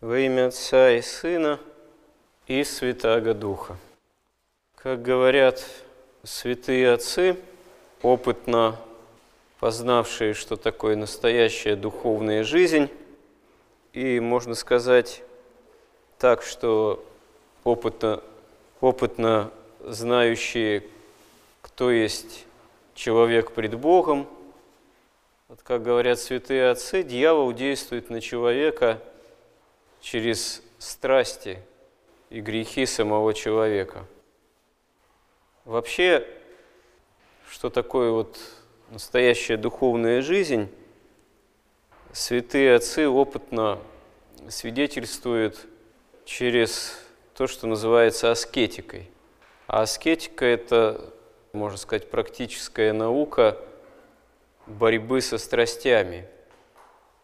Во имя Отца и Сына и Святаго Духа. Как говорят святые отцы, опытно познавшие, что такое настоящая духовная жизнь, и можно сказать так, что опытно, опытно знающие, кто есть человек пред Богом, вот как говорят святые отцы, дьявол действует на человека – через страсти и грехи самого человека. Вообще, что такое вот настоящая духовная жизнь, святые отцы опытно свидетельствуют через то, что называется аскетикой. А аскетика – это, можно сказать, практическая наука борьбы со страстями,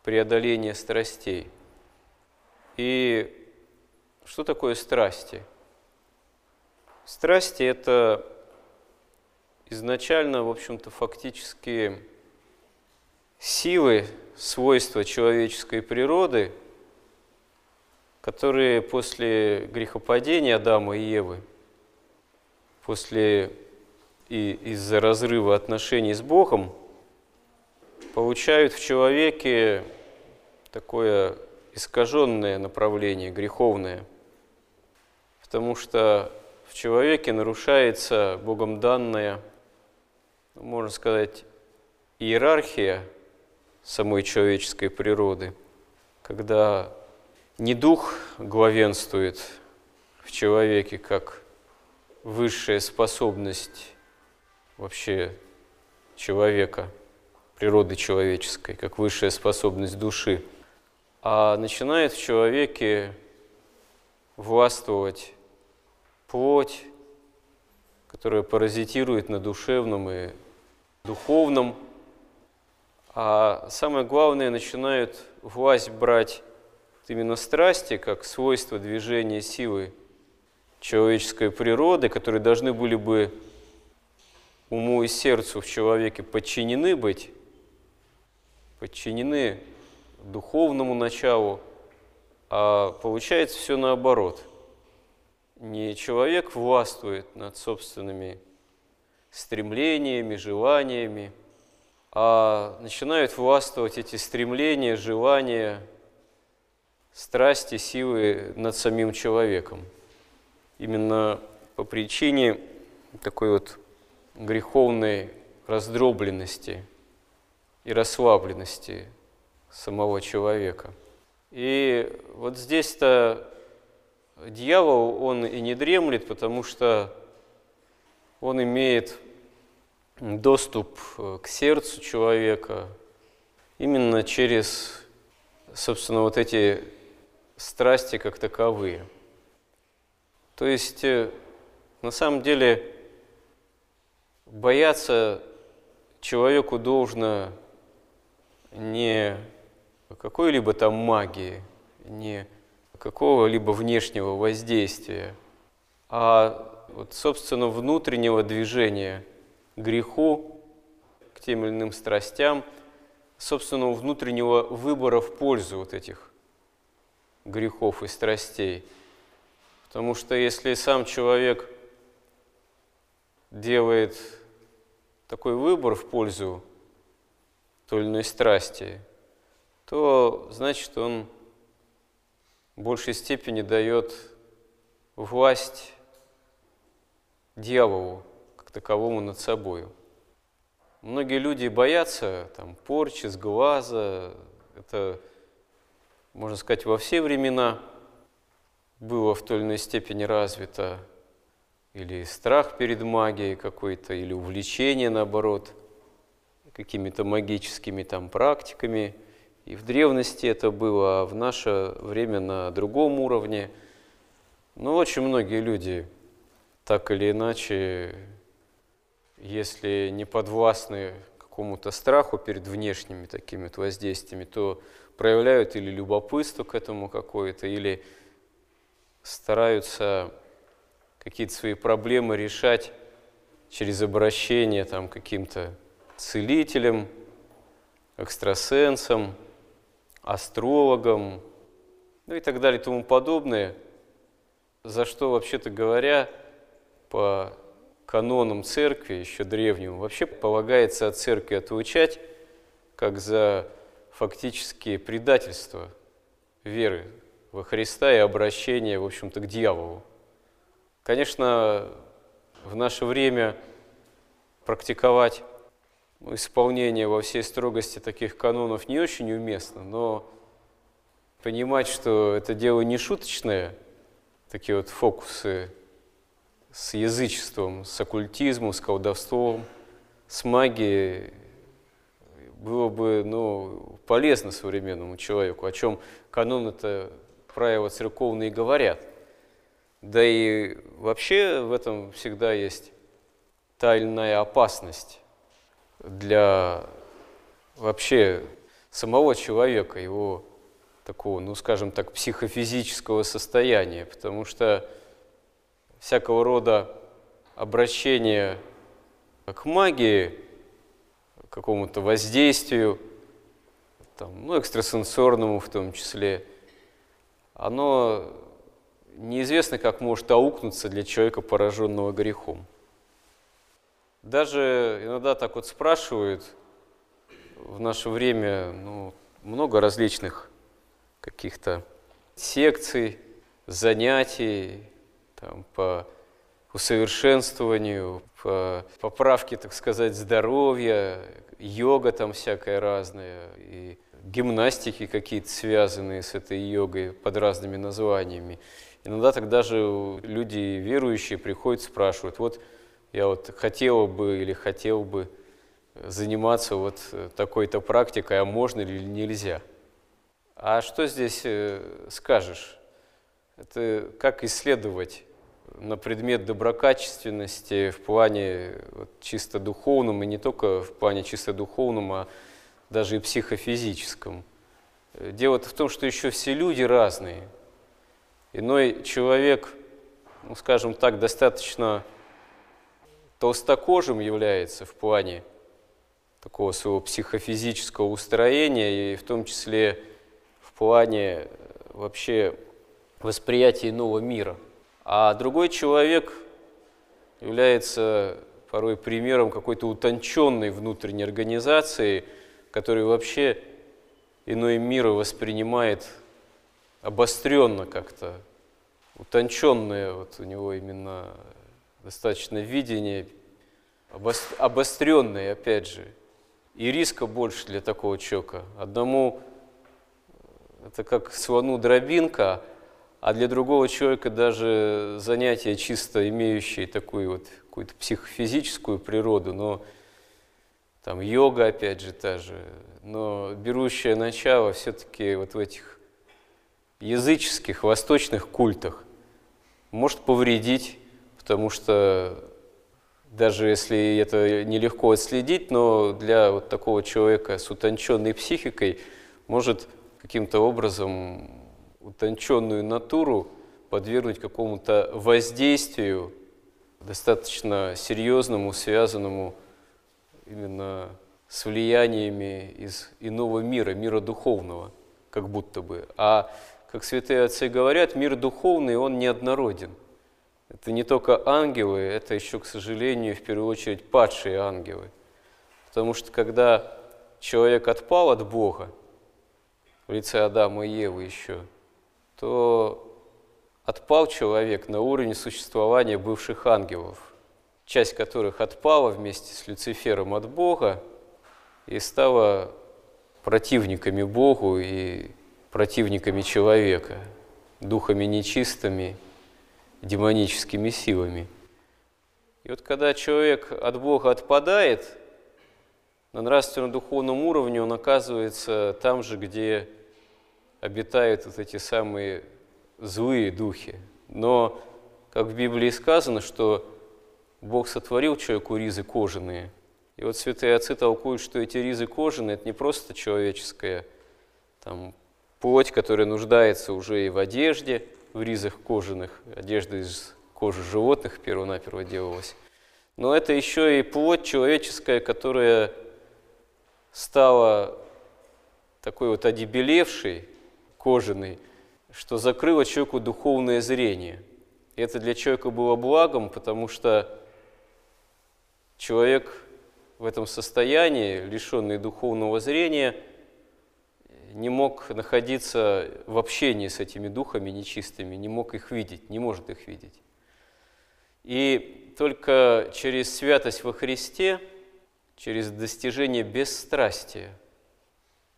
преодоления страстей – и что такое страсти? Страсти – это изначально, в общем-то, фактически силы, свойства человеческой природы, которые после грехопадения Адама и Евы, после и из-за разрыва отношений с Богом, получают в человеке такое искаженное направление, греховное, потому что в человеке нарушается Богом данная, ну, можно сказать, иерархия самой человеческой природы, когда не дух главенствует в человеке как высшая способность вообще человека, природы человеческой, как высшая способность души – а начинает в человеке властвовать плоть, которая паразитирует на душевном и духовном, а самое главное, начинают власть брать именно страсти, как свойство движения силы человеческой природы, которые должны были бы уму и сердцу в человеке подчинены быть, подчинены духовному началу, а получается все наоборот. Не человек властвует над собственными стремлениями, желаниями, а начинают властвовать эти стремления, желания, страсти, силы над самим человеком. Именно по причине такой вот греховной раздробленности и расслабленности самого человека. И вот здесь-то дьявол, он и не дремлет, потому что он имеет доступ э, к сердцу человека именно через, собственно, вот эти страсти как таковые. То есть, э, на самом деле, бояться человеку должно не какой-либо там магии, не какого-либо внешнего воздействия, а вот, собственно, внутреннего движения к греху, к тем или иным страстям, собственного внутреннего выбора в пользу вот этих грехов и страстей. Потому что если сам человек делает такой выбор в пользу той или иной страсти, то значит он в большей степени дает власть дьяволу как таковому над собой. Многие люди боятся там, порчи, сглаза. Это, можно сказать, во все времена было в той или иной степени развито. Или страх перед магией какой-то, или увлечение, наоборот, какими-то магическими там практиками – и в древности это было, а в наше время на другом уровне. Но очень многие люди так или иначе, если не подвластны какому-то страху перед внешними такими вот воздействиями, то проявляют или любопытство к этому какое-то, или стараются какие-то свои проблемы решать через обращение там, каким-то целителям, экстрасенсам – астрологам, ну и так далее и тому подобное, за что, вообще-то говоря, по канонам церкви, еще древнему, вообще полагается от церкви отвучать, как за фактические предательства веры во Христа и обращение, в общем-то, к дьяволу. Конечно, в наше время практиковать исполнение во всей строгости таких канонов не очень уместно, но понимать, что это дело не шуточное, такие вот фокусы с язычеством, с оккультизмом, с колдовством, с магией, было бы ну, полезно современному человеку, о чем канон это правила церковные говорят. Да и вообще в этом всегда есть тайная опасность для вообще самого человека, его такого, ну скажем так, психофизического состояния, потому что всякого рода обращение к магии, к какому-то воздействию, там, ну, экстрасенсорному в том числе, оно неизвестно, как может аукнуться для человека, пораженного грехом. Даже иногда так вот спрашивают, в наше время ну, много различных каких-то секций, занятий там, по усовершенствованию, по поправке, так сказать, здоровья, йога там всякая разная, и гимнастики какие-то связанные с этой йогой под разными названиями. Иногда тогда же люди верующие приходят, спрашивают, вот я вот хотела бы или хотел бы заниматься вот такой-то практикой, а можно или нельзя. А что здесь э, скажешь? Это как исследовать на предмет доброкачественности в плане вот, чисто духовном, и не только в плане чисто духовном, а даже и психофизическом. Дело-то в том, что еще все люди разные. Иной человек, ну, скажем так, достаточно толстокожим является в плане такого своего психофизического устроения, и в том числе в плане э, вообще восприятия иного мира. А другой человек является порой примером какой-то утонченной внутренней организации, который вообще иной мир воспринимает обостренно как-то, утонченное вот у него именно достаточно видение, обостренное, опять же, и риска больше для такого человека. Одному это как слону дробинка, а для другого человека даже занятие чисто имеющее такую вот какую-то психофизическую природу, но там йога опять же та же, но берущее начало все-таки вот в этих языческих, восточных культах может повредить потому что даже если это нелегко отследить, но для вот такого человека с утонченной психикой может каким-то образом утонченную натуру подвергнуть какому-то воздействию достаточно серьезному, связанному именно с влияниями из иного мира, мира духовного, как будто бы. А, как святые отцы говорят, мир духовный, он неоднороден – это не только ангелы, это еще, к сожалению, в первую очередь падшие ангелы. Потому что когда человек отпал от Бога, в лице Адама и Евы еще, то отпал человек на уровень существования бывших ангелов, часть которых отпала вместе с Люцифером от Бога и стала противниками Богу и противниками человека, духами нечистыми демоническими силами. И вот когда человек от Бога отпадает, на нравственно-духовном уровне он оказывается там же, где обитают вот эти самые злые духи. Но, как в Библии сказано, что Бог сотворил человеку ризы кожаные. И вот святые отцы толкуют, что эти ризы кожаные – это не просто человеческая там, плоть, которая нуждается уже и в одежде – в ризах кожаных, одежда из кожи животных перво-наперво делалась. Но это еще и плоть человеческая, которая стала такой вот одебелевшей, кожаной, что закрыло человеку духовное зрение. И это для человека было благом, потому что человек в этом состоянии, лишенный духовного зрения, не мог находиться в общении с этими духами нечистыми, не мог их видеть, не может их видеть. И только через святость во Христе, через достижение бесстрастия,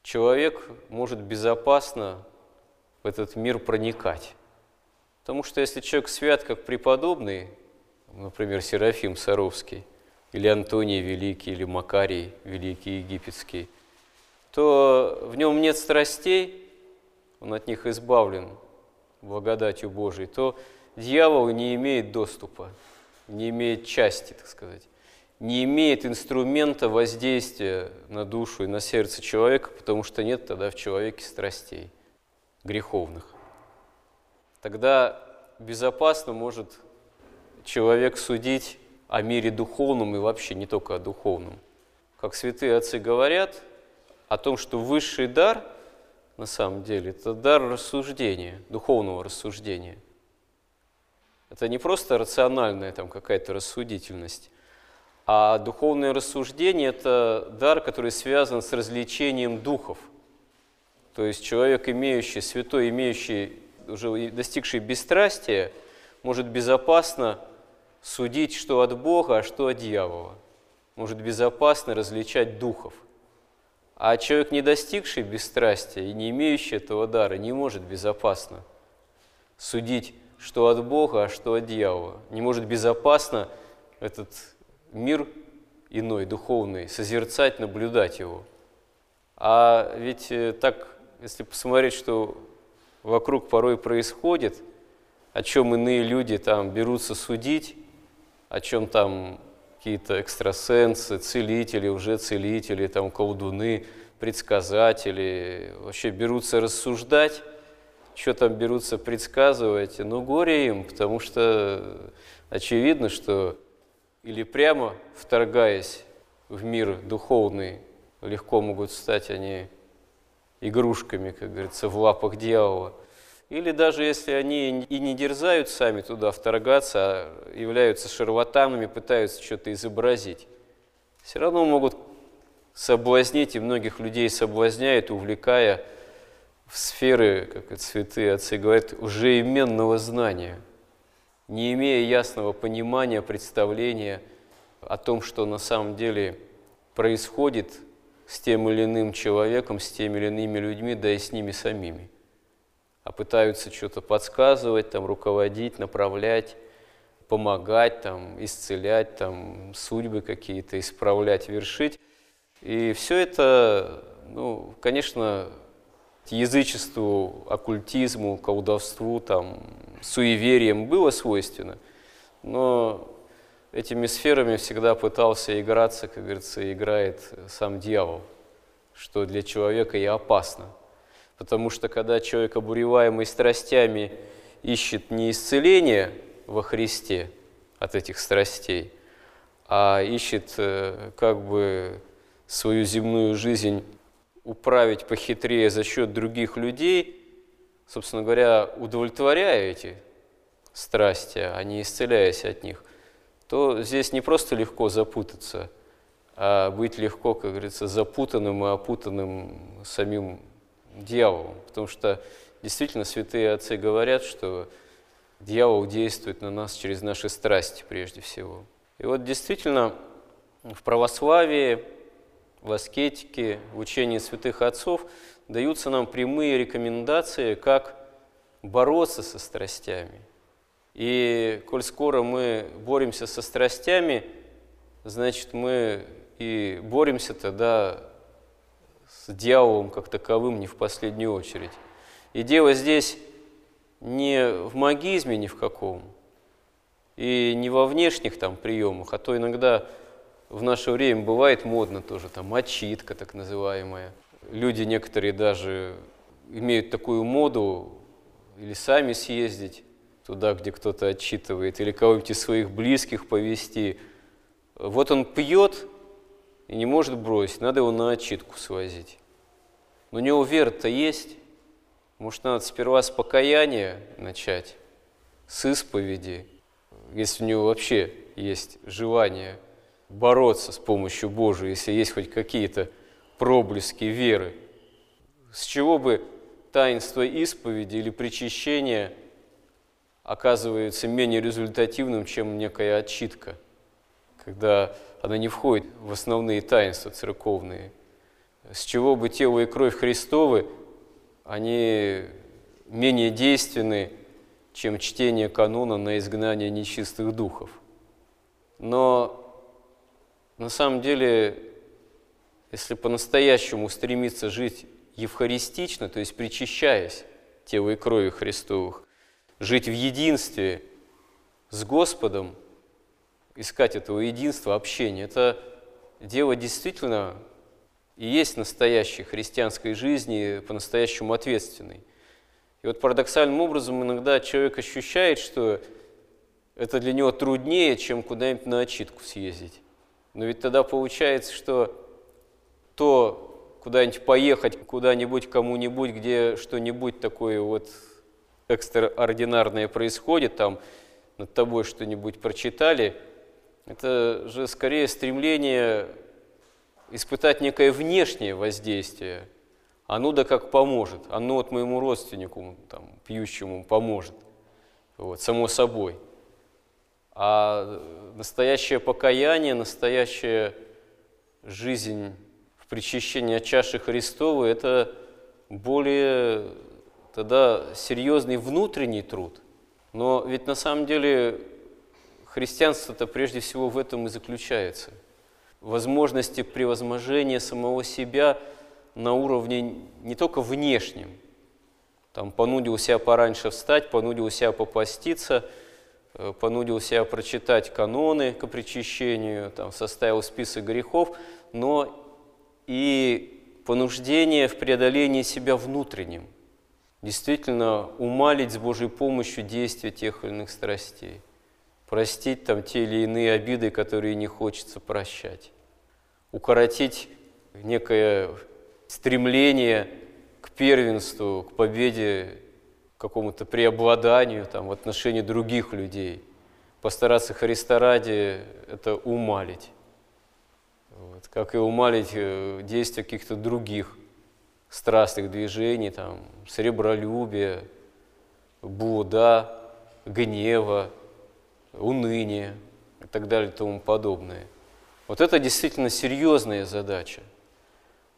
человек может безопасно в этот мир проникать. Потому что если человек свят, как преподобный, например, Серафим Саровский, или Антоний Великий, или Макарий Великий Египетский, то в нем нет страстей, он от них избавлен благодатью Божией, то дьявол не имеет доступа, не имеет части, так сказать, не имеет инструмента воздействия на душу и на сердце человека, потому что нет тогда в человеке страстей греховных. Тогда безопасно может человек судить о мире духовном и вообще не только о духовном. Как святые отцы говорят о том, что высший дар на самом деле это дар рассуждения, духовного рассуждения. Это не просто рациональная там какая-то рассудительность, а духовное рассуждение – это дар, который связан с развлечением духов. То есть человек, имеющий, святой, имеющий, уже достигший бесстрастия, может безопасно судить, что от Бога, а что от дьявола. Может безопасно различать духов. А человек, не достигший бесстрастия и не имеющий этого дара, не может безопасно судить, что от Бога, а что от дьявола. Не может безопасно этот мир иной, духовный, созерцать, наблюдать его. А ведь э, так, если посмотреть, что вокруг порой происходит, о чем иные люди там берутся судить, о чем там какие-то экстрасенсы, целители, уже целители, там колдуны, предсказатели вообще берутся рассуждать, что там берутся предсказывать, ну горе им, потому что очевидно, что или прямо вторгаясь в мир духовный, легко могут стать они игрушками, как говорится, в лапах дьявола – или даже если они и не дерзают сами туда вторгаться, а являются шарлатанами, пытаются что-то изобразить, все равно могут соблазнить, и многих людей соблазняют, увлекая в сферы, как святые отцы говорят, уже именного знания, не имея ясного понимания, представления о том, что на самом деле происходит с тем или иным человеком, с теми или иными людьми, да и с ними самими а пытаются что-то подсказывать, там, руководить, направлять, помогать, там, исцелять, там, судьбы какие-то, исправлять, вершить. И все это, ну, конечно, язычеству, оккультизму, колдовству, там, суевериям было свойственно, но этими сферами всегда пытался играться, как говорится, играет сам дьявол, что для человека и опасно – Потому что когда человек, обуреваемый страстями, ищет не исцеление во Христе от этих страстей, а ищет э, как бы свою земную жизнь управить похитрее за счет других людей, собственно говоря, удовлетворяя эти страсти, а не исцеляясь от них, то здесь не просто легко запутаться, а быть легко, как говорится, запутанным и опутанным самим дьяволом, потому что действительно святые отцы говорят, что дьявол действует на нас через наши страсти прежде всего. И вот действительно в православии, в аскетике, в учении святых отцов даются нам прямые рекомендации, как бороться со страстями. И коль скоро мы боремся со страстями, значит, мы и боремся тогда с дьяволом как таковым не в последнюю очередь. И дело здесь не в магизме ни в каком, и не во внешних там приемах, а то иногда в наше время бывает модно тоже, там, отчитка так называемая. Люди некоторые даже имеют такую моду или сами съездить туда, где кто-то отчитывает, или кого-нибудь из своих близких повести. Вот он пьет, и не может бросить, надо его на отчитку свозить. Но у него вера-то есть, Может, надо сперва с покаяния начать, с исповеди, если у него вообще есть желание бороться с помощью Божией, если есть хоть какие-то проблески веры. С чего бы таинство исповеди или причащения оказывается менее результативным, чем некая отчитка, когда она не входит в основные таинства церковные. С чего бы тело и кровь Христовы, они менее действенны, чем чтение канона на изгнание нечистых духов. Но на самом деле, если по-настоящему стремиться жить евхаристично, то есть причащаясь тела и крови Христовых, жить в единстве с Господом, искать этого единства, общения, это дело действительно и есть настоящей христианской жизни, по-настоящему ответственной. И вот парадоксальным образом иногда человек ощущает, что это для него труднее, чем куда-нибудь на отчитку съездить. Но ведь тогда получается, что то куда-нибудь поехать, куда-нибудь, кому-нибудь, где что-нибудь такое вот экстраординарное происходит, там над тобой что-нибудь прочитали, это же скорее стремление испытать некое внешнее воздействие. Оно да как поможет, оно вот моему родственнику, там, пьющему, поможет, вот, само собой – а настоящее покаяние, настоящая жизнь в причащении от чаши Христовой – это более тогда серьезный внутренний труд. Но ведь на самом деле христианство-то прежде всего в этом и заключается. Возможности превозможения самого себя на уровне не только внешнем. Там понудил себя пораньше встать, понудил себя попаститься – Э, понудил себя прочитать каноны к причащению, там, составил список грехов, но и понуждение в преодолении себя внутренним. Действительно, умалить с Божьей помощью действия тех или иных страстей. Простить там те или иные обиды, которые не хочется прощать. Укоротить некое стремление к первенству, к победе какому-то преобладанию там, в отношении других людей. Постараться Христа ради – это умалить. Вот. Как и умалить э, действия каких-то других страстных движений, там, сребролюбия, блуда, гнева, уныния и так далее и тому подобное. Вот это действительно серьезная задача.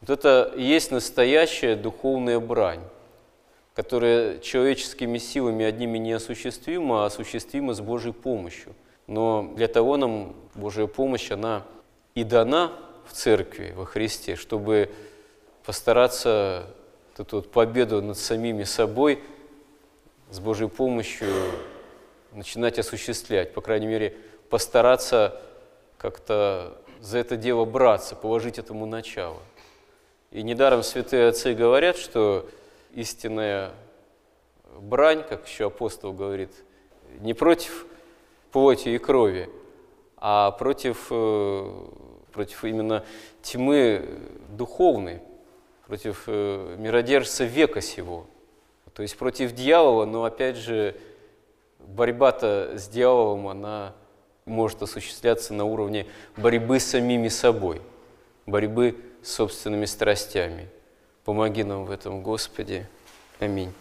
Вот это и есть настоящая духовная брань которое человеческими силами одними не осуществимо, а осуществимо с Божьей помощью. Но для того нам Божья помощь, она и дана в церкви, во Христе, чтобы постараться эту вот победу над самими собой с Божьей помощью начинать осуществлять, по крайней мере, постараться как-то за это дело браться, положить этому начало. И недаром святые отцы говорят, что истинная брань, как еще апостол говорит, не против плоти и крови, а против, э, против именно тьмы духовной, против э, миродержца века сего. То есть против дьявола, но опять же борьба-то с дьяволом, она может осуществляться на уровне борьбы с самими собой, борьбы с собственными страстями. Помоги нам в этом, Господи. Аминь.